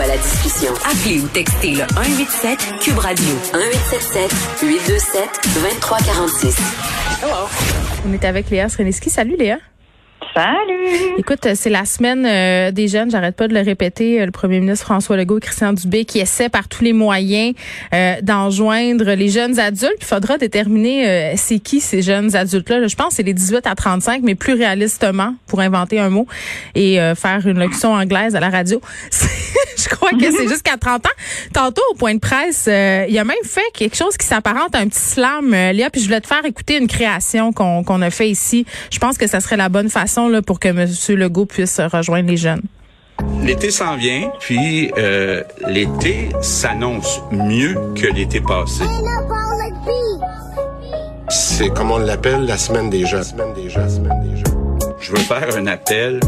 À la discussion. Appelez ou textez le 187 Cube Radio 1877 827 2346. On est avec Léa Sreniski. Salut Léa. Salut! Écoute, c'est la semaine euh, des jeunes, j'arrête pas de le répéter, euh, le premier ministre François Legault et Christian Dubé qui essaie par tous les moyens euh, d'enjoindre les jeunes adultes. Il faudra déterminer c'est qui ces jeunes adultes-là. Je pense que c'est les 18 à 35, mais plus réalistement, pour inventer un mot et faire une locution anglaise à la radio. je crois que c'est jusqu'à 30 ans. Tantôt, au point de presse, il a même fait quelque chose qui s'apparente à un petit slam, Léa, puis je voulais te faire écouter une création qu'on qu'on a fait ici. Je pense que ça serait la bonne façon pour que M. Legault puisse rejoindre les jeunes? L'été s'en vient, puis euh, l'été s'annonce mieux que l'été passé. C'est comme on l'appelle la semaine des jeunes. Je veux faire un appel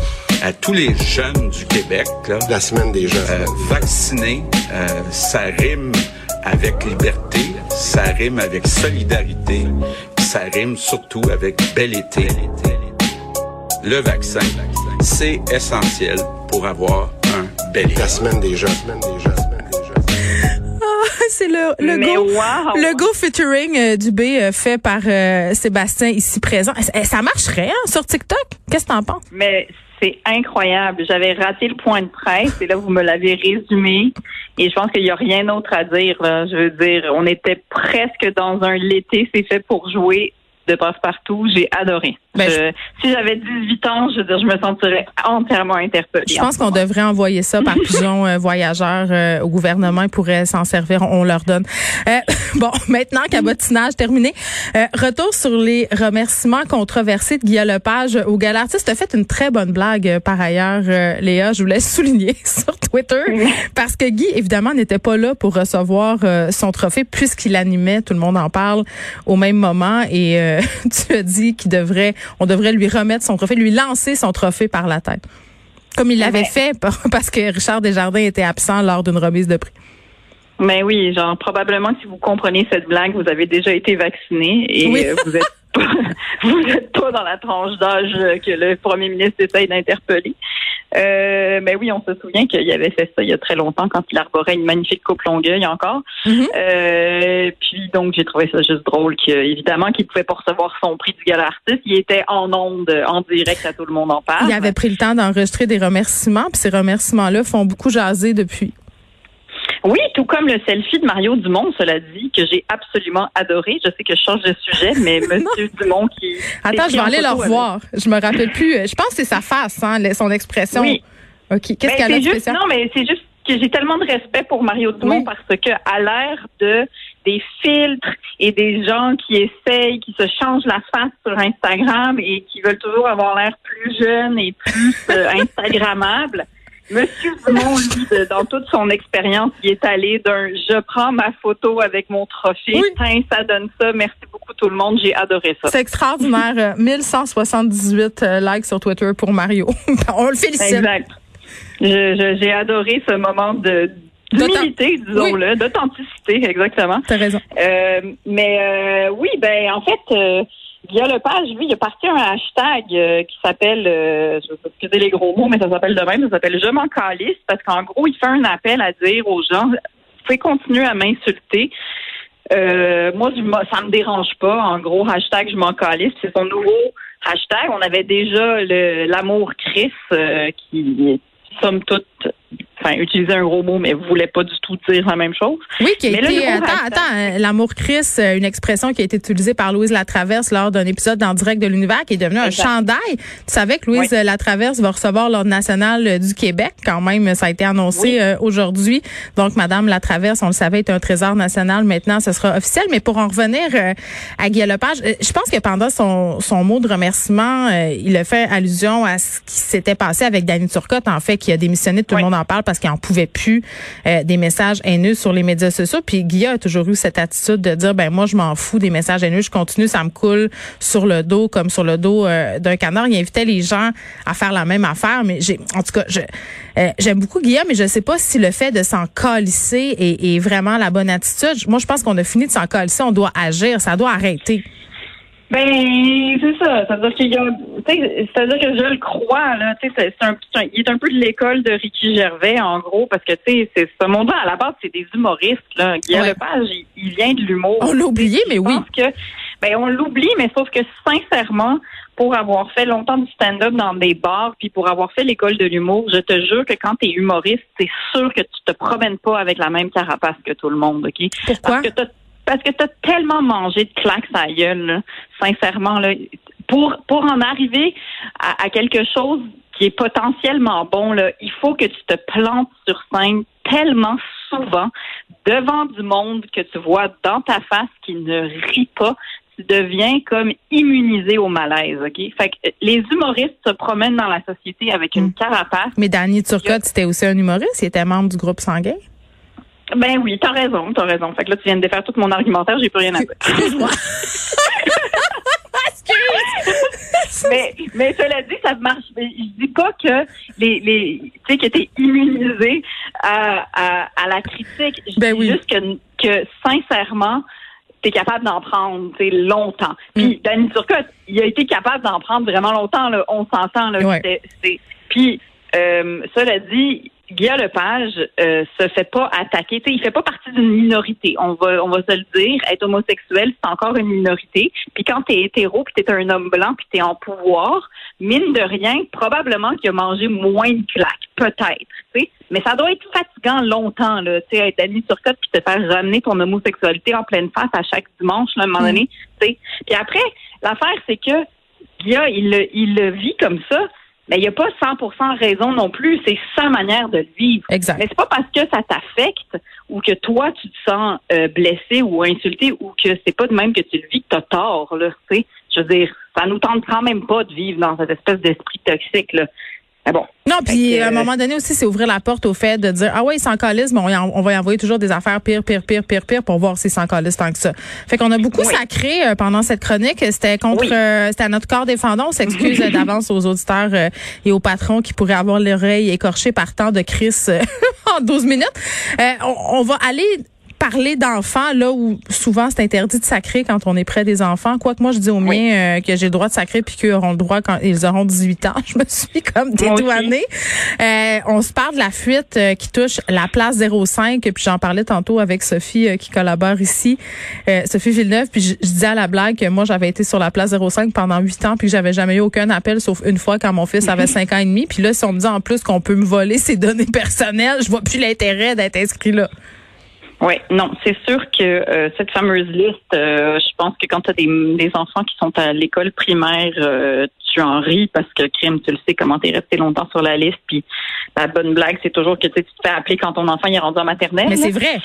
à tous les jeunes du Québec. la semaine des jeunes. Euh, vacciner, euh, ça rime avec liberté, ça rime avec solidarité, ça rime surtout avec bel été le vaccin, c'est essentiel pour avoir un bel La semaine déjà. Ah, c'est le, le go, le go featuring euh, du B euh, fait par euh, Sébastien ici présent. Ça marcherait hein, sur TikTok? Qu'est-ce que t'en penses? Mais c'est incroyable. J'avais raté le point de presse et là, vous me l'avez résumé. Et je pense qu'il n'y a rien d'autre à dire. Je veux dire, on était presque dans un l'été, c'est fait pour jouer de passe-partout. J'ai adoré. Ben, si j'avais 18 ans, je, je me sentirais entièrement interpellée. Je pense qu'on devrait envoyer ça par pigeon euh, voyageur euh, au gouvernement. Ils pourraient s'en servir. On leur donne. Euh, bon, maintenant, cabotinage terminé. retour sur les remerciements controversés de Guillaume Lepage au Galartiste. Tu as fait une très bonne blague par ailleurs, Léa. Je voulais souligner sur Twitter parce que Guy, évidemment, n'était pas là pour recevoir son trophée puisqu'il animait, tout le monde en parle, au même moment. Et tu as dit qu'il devrait on devrait lui remettre son trophée, lui lancer son trophée par la tête. Comme il l'avait fait parce que Richard Desjardins était absent lors d'une remise de prix. Mais oui, genre probablement si vous comprenez cette blague, vous avez déjà été vacciné et euh, vous êtes vous n'êtes pas dans la tranche d'âge que le premier ministre essaye d'interpeller. Euh, mais oui, on se souvient qu'il avait fait ça il y a très longtemps quand il arborait une magnifique coupe longueuil encore. Mm-hmm. euh, puis donc j'ai trouvé ça juste drôle qu'évidemment qu'il pouvait pas recevoir son prix du gala artiste. Il était en onde, en direct à tout le monde en parle. Il avait pris le temps d'enregistrer des remerciements, puis ces remerciements-là font beaucoup jaser depuis. Oui, tout comme le selfie de Mario Dumont, cela dit, que j'ai absolument adoré. Je sais que je change de sujet, mais Monsieur Dumont qui. Attends, je vais aller le revoir. Je me rappelle plus. Je pense que c'est sa face, hein, son expression. Oui. OK. Qu'est-ce qu'elle a de spécial? Non, mais c'est juste que j'ai tellement de respect pour Mario Dumont parce que à l'ère de des filtres et des gens qui essayent, qui se changent la face sur Instagram et qui veulent toujours avoir l'air plus jeune et plus euh, Instagrammable. Monsieur Dumont, lui, dans toute son expérience, il est allé d'un je prends ma photo avec mon trophée, oui. ça donne ça, merci beaucoup tout le monde, j'ai adoré ça. C'est extraordinaire. 1178 euh, likes sur Twitter pour Mario. On le félicite. Exact. J'ai adoré ce moment de d'humilité, disons-le, d'authenticité, exactement. T'as raison. Euh, mais euh, oui, ben en fait, Guillaume Lepage, lui, il a parti un hashtag euh, qui s'appelle, euh, je vais excuser les gros mots, mais ça s'appelle de même, ça s'appelle Je m'en calisse, parce qu'en gros, il fait un appel à dire aux gens, vous pouvez continuer à m'insulter. Euh, moi, ça me dérange pas. En gros, hashtag Je m'en calisse, c'est son nouveau hashtag. On avait déjà l'amour Chris qui, somme toute, enfin, utiliser un gros mot, mais voulait pas du tout dire la même chose. Oui, qui a Mais été, attends, hashtag- attends, euh, l'amour Chris, euh, une expression qui a été utilisée par Louise Latraverse lors d'un épisode en direct de l'univers qui est devenu un chandail. Tu savais que Louise Oui. Latraverse va recevoir l'ordre national euh, du Québec. Quand même, ça a été annoncé Oui. euh, aujourd'hui. Donc, Madame Latraverse, on le savait, est un trésor national. Maintenant, ce sera officiel. Mais pour en revenir à Guy Lepage, je pense que pendant son, son mot de remerciement, il a fait allusion à ce qui s'était passé avec Danny Turcotte, en fait, qui a démissionné. Tout Oui. le monde en parle parce qu'il en pouvait plus euh, des messages haineux sur les médias sociaux. Puis Guy a toujours eu cette attitude de dire, ben moi, je m'en fous des messages haineux. Je continue, ça me coule sur le dos comme sur le dos euh, d'un canard. Il invitait les gens à faire la même affaire. Mais j'ai, en tout cas, je, euh, j'aime beaucoup Guillaume, mais je sais pas si le fait de s'en calisser est, est vraiment la bonne attitude. Moi, je pense qu'on a fini de s'en calisser. On doit agir. Ça doit arrêter. Ben, c'est ça. C'est-à-dire qu'il y a, tu sais, c'est-à-dire que je le crois, là. Tu sais, c'est un, un- il est un peu de l'école de Ricky Gervais, en gros, parce que, tu sais, c'est ce monde-là, à la base, c'est des humoristes, là. Guillaume Ouais. Lepage, il, il vient de l'humour. On l'a oublié, mais oui. que, ben, on l'oublie, mais sauf que, sincèrement, pour avoir fait longtemps du stand-up dans des bars, puis pour avoir fait l'école de l'humour, je te jure que quand tu es humoriste, c'est sûr que tu te promènes pas avec la même carapace que tout le monde, OK? Pourquoi? Parce que parce que tu as tellement mangé de claques à la gueule, là, sincèrement. Là, pour, pour en arriver à, à quelque chose qui est potentiellement bon, là, il faut que tu te plantes sur scène tellement souvent devant du monde que tu vois dans ta face qui ne rit pas. Tu deviens comme immunisé au malaise, OK? Fait que euh, les humoristes se promènent dans la société avec une Mm. carapace. Mais Danny Turcotte, c'était aussi un humoriste. Il était membre du groupe Sanguin. Ben oui, t'as raison, t'as raison. Fait que là, tu viens de défaire tout mon argumentaire, j'ai plus rien à dire. Excuse-moi. mais, mais cela dit, ça marche. Je dis pas que les, les tu sais, que t'es immunisé à, à, à la critique. Je Ben dis oui. juste que, que sincèrement, t'es capable d'en prendre, longtemps. Puis Mm. Danny Turcotte, il a été capable d'en prendre vraiment longtemps, là. On s'entend, là. Ouais. C'est- Puis, euh, cela dit, Guillaume Lepage euh, se fait pas attaquer. Tu sais, il fait pas partie d'une minorité. On va, on va se le dire. Être homosexuel, c'est encore une minorité. Puis quand t'es hétéro, puis t'es un homme blanc, puis t'es en pouvoir, mine de rien, probablement qu'il a mangé moins de claques, peut-être. Mais ça doit être fatigant longtemps, là. Tu sais, être Danny Turcotte puis te faire ramener ton homosexualité en pleine face à chaque dimanche, là, à un moment donné. Tu sais. Puis après, l'affaire, c'est que Guilla, il il le vit comme ça. Mais il n'y a pas 100% raison non plus. C'est sa manière de le vivre. Exact. Mais c'est pas parce que ça t'affecte ou que toi tu te sens euh, blessé ou insulté ou que c'est pas de même que tu le vis que t'as tort là. Tu sais, je veux dire, ça nous tente quand même pas de vivre dans cette espèce d'esprit toxique là. Mais bon? Non, puis à un moment donné aussi, c'est ouvrir la porte au fait de dire ah ouais, ils s'en mais on, on va y envoyer toujours des affaires pire, pire, pire, pire, pire pour voir s'ils s'en tant que ça. Fait qu'on a beaucoup Oui. sacré euh, pendant cette chronique. C'était contre, Oui. euh, c'était à notre corps défendant. On s'excuse euh, d'avance aux auditeurs euh, et aux patrons qui pourraient avoir l'oreille écorchée par tant de Chris en 12 minutes. On, on va aller parler d'enfants là où souvent c'est interdit de sacrer quand on est près des enfants. Quoique moi je dis aux Oui. miens euh, que j'ai le droit de sacrer puis qu'ils auront le droit quand ils auront 18 ans. Je me suis comme dédouanée. Euh, on se parle de la fuite euh, qui touche la place 05 puis j'en parlais tantôt avec Sophie qui collabore ici, euh, Sophie Villeneuve puis je, je disais à la blague que moi j'avais été sur la place 05 pendant 8 ans puis que j'avais jamais eu aucun appel sauf une fois quand mon fils avait 5 ans et demi puis là si on me dit en plus qu'on peut me voler ses données personnelles, je vois plus l'intérêt d'être inscrit là. Oui, non, c'est sûr que euh, cette fameuse liste, euh, je pense que quand tu as des, des enfants qui sont à l'école primaire, euh, tu en ris parce que crime, tu le sais comment t'es resté longtemps sur la liste. Puis la bonne blague, c'est toujours que tu sais, tu te fais appeler quand ton enfant est rendu en maternelle. Mais c'est vrai.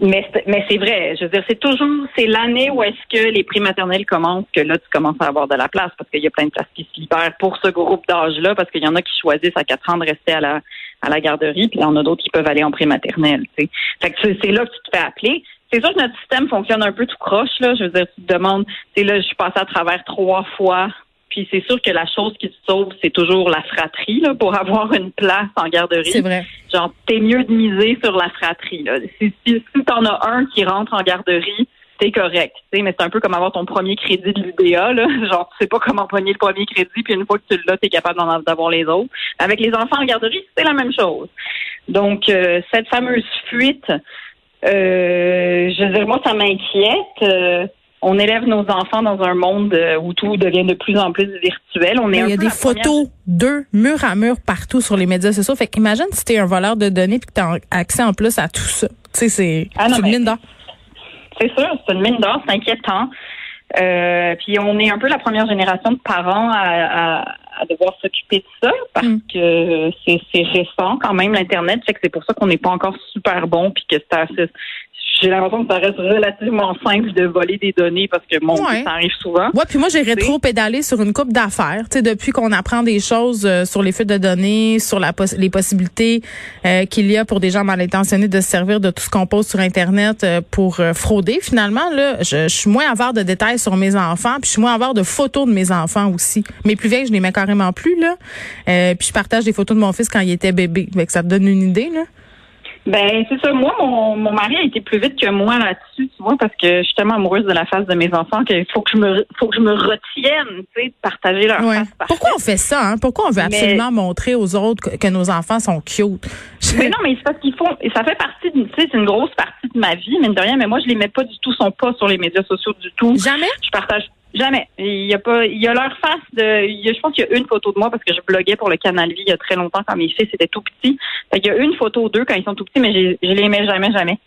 Mais, c'est- mais c'est vrai. Je veux dire, c'est toujours, c'est l'année où est-ce que les prix maternels commencent que là, tu commences à avoir de la place parce qu'il y a plein de places qui se libèrent pour ce groupe d'âge-là parce qu'il y en a qui choisissent à 4 ans de rester à la, à la garderie puis il y en a d'autres qui peuvent aller en prématernelle, tu sais. Fait que c'est c'est là que tu te fais appeler. C'est sûr que notre système fonctionne un peu tout croche, là. Je veux dire, tu te demandes, tu sais, là, je suis passée à travers trois fois. Puis c'est sûr que la chose qui te sauve, c'est toujours la fratrie, là, pour avoir une place en garderie C'est vrai. genre t'es mieux de miser sur la fratrie. Là. Si, si, si t'en as un qui rentre en garderie, t'es correct. tu sais, Mais c'est un peu comme avoir ton premier crédit de l'UDA. Là. Genre, tu sais pas comment pogner le premier crédit, puis une fois que tu l'as, t'es capable d'en d'avoir les autres. Avec les enfants en garderie, c'est la même chose. Donc, euh, cette fameuse fuite, euh, je veux dire, moi, ça m'inquiète. euh, on élève nos enfants dans un monde euh, où tout devient de plus en plus virtuel. On est il y a des première- photos d'eux, mur à mur, partout sur les médias sociaux. Fait qu'imagine si t'es un voleur de données puis que t'as accès en plus à tout ça. Tu sais, c'est Ah c'est une mais- mine d'or. C'est sûr, c'est une mine d'or, c'est inquiétant. Euh, puis on est un peu la première génération de parents à, à- à devoir s'occuper de ça parce Mm. que c'est récent quand même l'internet, fait que c'est pour ça qu'on n'est pas encore super bon puis que c'est assez- j'ai l'impression que ça reste relativement simple de voler des données parce que mon Ouais. ça arrive souvent. Ouais, puis moi j'ai rétro-pédalé sur une coupe d'affaires, tu sais depuis qu'on apprend des choses euh, sur les fuites de données, sur la poss- les possibilités euh, qu'il y a pour des gens mal intentionnés de se servir de tout ce qu'on pose sur internet euh, pour frauder finalement là, je, je suis moins avare de détails sur mes enfants, puis je suis moins avare de photos de mes enfants aussi. Mes plus vieilles, je les mets carrément plus là. Euh, puis je partage des photos de mon fils quand il était bébé. Fait que ça te donne une idée là. Ben c'est ça. Moi, mon, mon mari a été plus vite que moi là-dessus, tu vois, parce que je suis tellement amoureuse de la face de mes enfants qu'il faut que je me faut que je me retienne, tu sais, de partager leur Ouais. face. parfaite. Pourquoi on fait ça hein? Pourquoi on veut Mais- absolument montrer aux autres que, que nos enfants sont cute? Mais non, mais c'est parce qu'ils font. Ça fait partie, de- tu sais, c'est une grosse partie de ma vie, mine de rien. Mais moi, je les mets pas du tout, sont pas sur les médias sociaux du tout. Jamais? Je partage jamais. Il y a pas, il y a leur face de. il je pense qu'il y a une photo de moi parce que je bloguais pour le Canal Vie il y a très longtemps quand mes fils étaient tout petits. Fait qu'il y a une photo d'eux quand ils sont tout petits, mais je les mets jamais, jamais.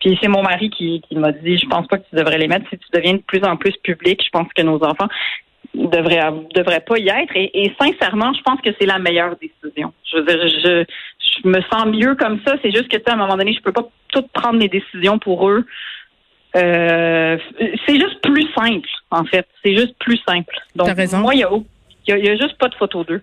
Puis c'est mon mari qui, m'a dit, je pense pas que tu devrais les mettre. Si tu deviens de plus en plus public, je pense que nos enfants devraient devraient pas y être. Et, sincèrement, je pense que c'est la meilleure décision. Je veux dire, je, je me sens mieux comme ça. C'est juste que tu à un moment donné, je peux pas tout prendre mes décisions pour eux. Euh, c'est juste plus simple, en fait. C'est juste plus simple. Donc, T'as raison. moi, il y a, y a, y a juste pas de photo d'eux.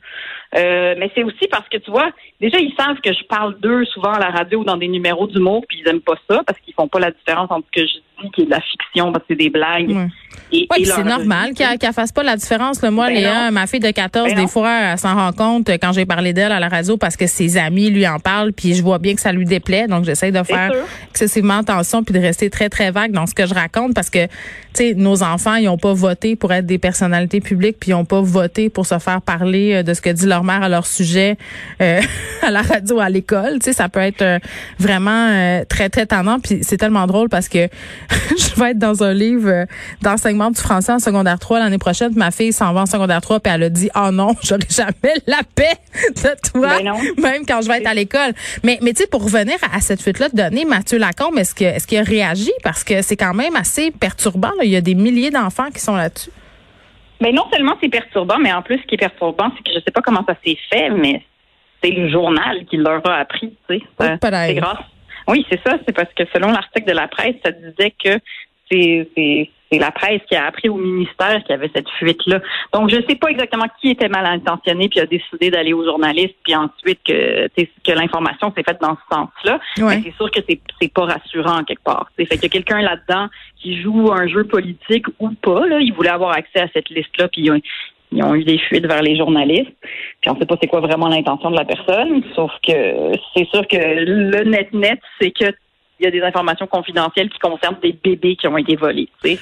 Euh, mais c'est aussi parce que tu vois, déjà ils savent que je parle d'eux souvent à la radio ou dans des numéros d'humour, puis ils aiment pas ça parce qu'ils font pas la différence entre ce que je de la fiction parce que c'est des blagues. Et, Oui, et c'est normal qu'elle qu'elle fasse pas la différence. Là. Moi, Ben Léa, non. ma fille de 14, Ben des non. fois, elle s'en rend compte quand j'ai parlé d'elle à la radio parce que ses amis lui en parlent, puis je vois bien que ça lui déplaît. Donc, j'essaie de faire excessivement attention puis de rester très, très vague dans ce que je raconte parce que, tu sais, nos enfants, ils ont pas voté pour être des personnalités publiques puis ils ont pas voté pour se faire parler euh, de ce que dit leur mère à leur sujet euh, à la radio, à l'école. Tu sais, ça peut être euh, vraiment euh, très, très tendant. Puis c'est tellement drôle parce que je vais être dans un livre euh, d'enseignement du français en secondaire 3 l'année prochaine. Ma fille s'en va en secondaire 3 puis elle a dit, oh non, j'aurai jamais la paix de toi, Ben même quand je vais être à l'école. Mais, mais tu sais, pour revenir à, à cette fuite-là de données, Mathieu Lacombe, est-ce que est-ce qu'il a réagi? Parce que c'est quand même assez perturbant. là. Il y a des milliers d'enfants qui sont là-dessus. Mais non seulement c'est perturbant, mais en plus, ce qui est perturbant, c'est que je sais pas comment ça s'est fait, mais c'est le journal qui leur a appris, tu sais. C'est grâce. Oui, c'est ça. C'est parce que selon l'article de la presse, ça disait que c'est la presse qui a appris au ministère qu'il y avait cette fuite-là. Donc, je sais pas exactement qui était mal intentionné puis a décidé d'aller aux journalistes, puis ensuite que que l'information s'est faite dans ce sens-là. Ouais. Mais c'est sûr que c'est c'est pas rassurant quelque part. C'est fait qu'il y a quelqu'un là-dedans qui joue un jeu politique ou pas. Là, il voulait avoir accès à cette liste-là, puis ils ont, ils ont eu des fuites vers les journalistes. Puis on sait pas c'est quoi vraiment l'intention de la personne. Sauf que c'est sûr que le net net, c'est que il y a des informations confidentielles qui concernent des bébés qui ont été volés. Puis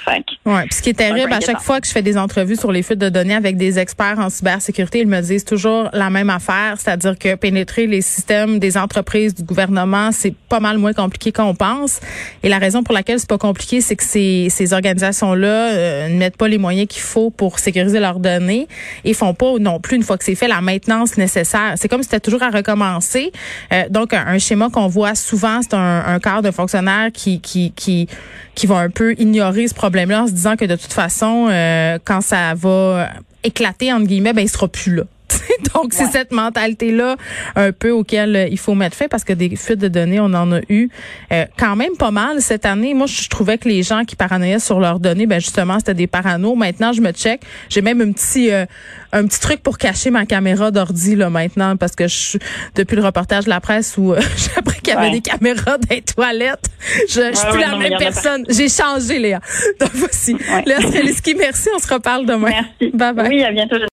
ce qui est terrible, à chaque fois que je fais des entrevues sur les fuites de données avec des experts en cybersécurité, ils me disent toujours la même affaire, c'est-à-dire que pénétrer les systèmes des entreprises, du gouvernement, c'est pas mal moins compliqué qu'on pense. Et la raison pour laquelle c'est pas compliqué, c'est que ces, ces organisations-là euh, ne mettent pas les moyens qu'il faut pour sécuriser leurs données et font pas non plus, une fois que c'est fait, la maintenance nécessaire. C'est comme si c'était toujours à recommencer. Euh, donc, un, un schéma qu'on voit souvent, c'est un, un cadre de fonctionnaires qui, qui, qui, qui va un peu ignorer ce problème-là en se disant que de toute façon, euh, quand ça va éclater, entre guillemets, ben, il sera plus là. Donc, c'est cette mentalité-là un peu auquel euh, il faut mettre fin parce que des fuites de données, on en a eu euh, quand même pas mal cette année. Moi, je trouvais que les gens qui paranoïaient sur leurs données, ben justement, c'était des paranos. Maintenant, je me check. J'ai même un petit euh, un petit truc pour cacher ma caméra d'ordi là maintenant parce que je depuis le reportage de la presse où euh, j'ai appris qu'il y avait Ouais. des caméras dans les toilettes. Je, je suis Ouais, plus ouais, la non, même personne. J'ai changé, Léa. Donc voici. Léa Streliski, merci. On se reparle demain. Merci. Bye bye. Oui, à bientôt.